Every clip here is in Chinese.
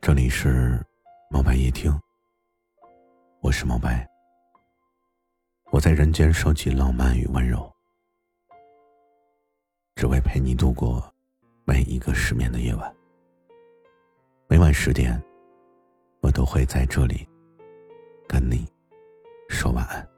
这里是猫白夜听，我是猫白。我在人间收集浪漫与温柔，只为陪你度过每一个失眠的夜晚。每晚十点，我都会在这里跟你说晚安。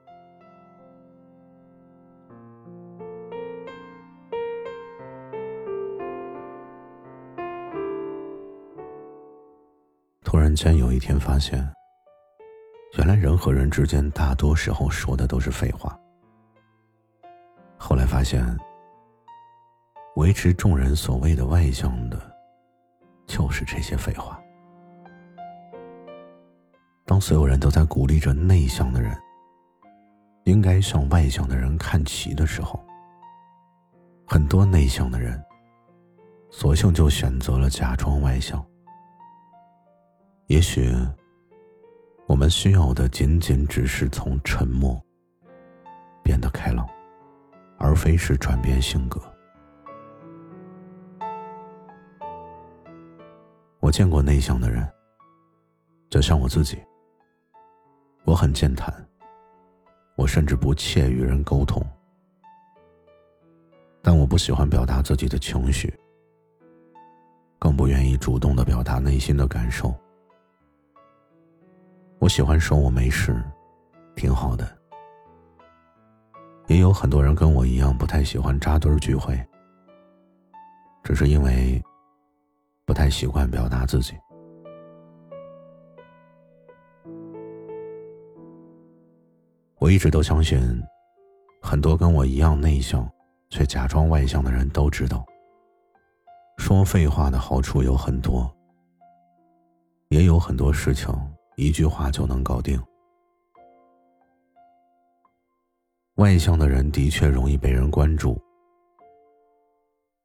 突然间有一天发现，原来人和人之间大多时候说的都是废话。后来发现，维持众人所谓的外向的，就是这些废话。当所有人都在鼓励着内向的人应该向外向的人看齐的时候，很多内向的人，索性就选择了假装外向。也许，我们需要的仅仅只是从沉默变得开朗，而非是转变性格。我见过内向的人，就像我自己，我很健谈，我甚至不怯与人沟通，但我不喜欢表达自己的情绪，更不愿意主动的表达内心的感受。我喜欢说“我没事，挺好的”。也有很多人跟我一样不太喜欢扎堆聚会，只是因为不太习惯表达自己。我一直都相信，很多跟我一样内向却假装外向的人都知道，说废话的好处有很多，也有很多事情。一句话就能搞定。外向的人的确容易被人关注，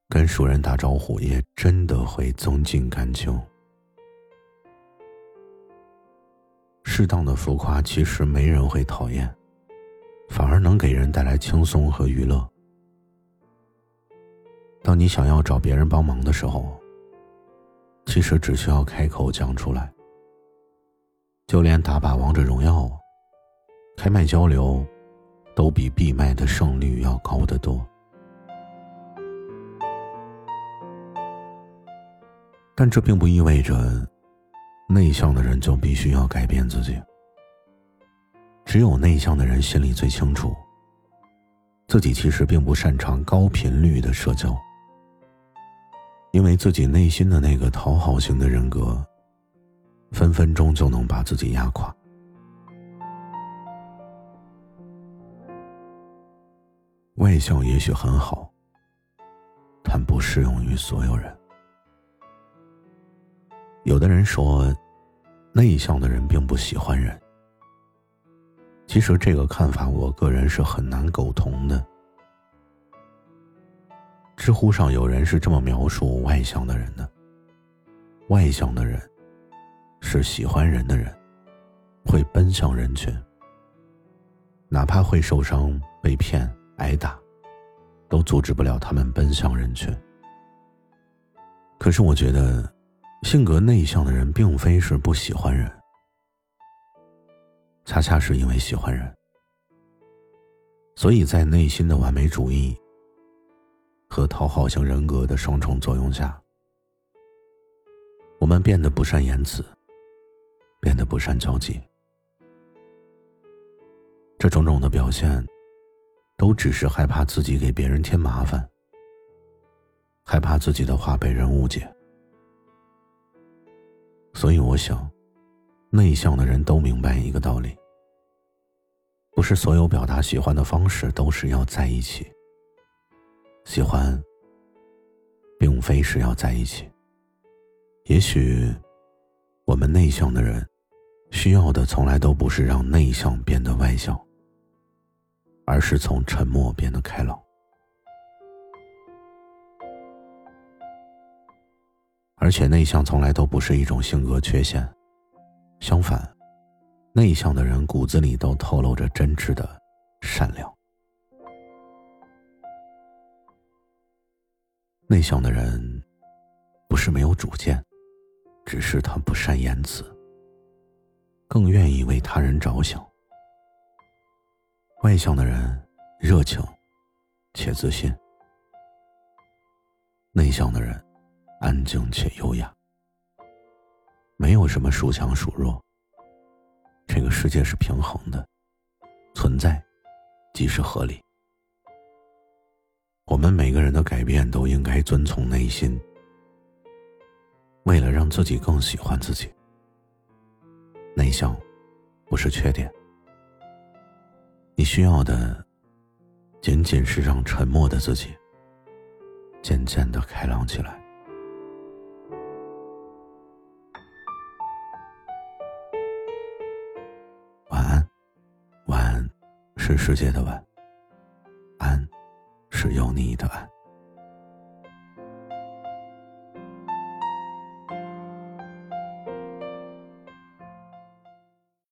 跟熟人打招呼也真的会增进感情。适当的浮夸其实没人会讨厌，能给人带来轻松和娱乐。当你想要找别人帮忙的时候，其实只需要开口讲出来。就连打把王者荣耀，开麦交流，都比闭麦的胜率要高得多。但这并不意味着，内向的人就必须要改变自己。只有内向的人心里最清楚，自己其实并不擅长高频率的社交，因为自己内心的那个讨好型的人格。分分钟就能把自己压垮。外向也许很好，但不适用于所有人。有的人说，内向的人并不喜欢人。其实这个看法，我个人是很难苟同的。知乎上有人是这么描述外向的人的：外向的人。是喜欢人的人，会奔向人群，哪怕会受伤、被骗、挨打，都阻止不了他们奔向人群。可是，我觉得，性格内向的人并非是不喜欢人，恰恰是因为喜欢人，所以在内心的完美主义和讨好型人格的双重作用下，我们变得不善言辞。变得不善交际，这种种的表现，都只是害怕自己给别人添麻烦，害怕自己的话被人误解。所以，我想，内向的人都明白：不是所有表达喜欢的方式都是要在一起。喜欢，并非是要在一起。也许，我们内向的人。需要的从来都不是让内向变得外向，而是从沉默变得开朗。而且内向从来都不是一种性格缺陷，相反，内向的人骨子里都透露着真挚的善良。内向的人不是没有主见，只是他不善言辞，更愿意为他人着想。外向的人热情且自信，内向的人安静且优雅。没有什么孰强孰弱。这个世界是平衡的，存在即是合理。我们每个人的改变都应该遵从内心，为了让自己更喜欢自己。内向不是缺点，你需要的仅仅是让沉默的自己渐渐的开朗起来。世界的晚，安，是有你的安。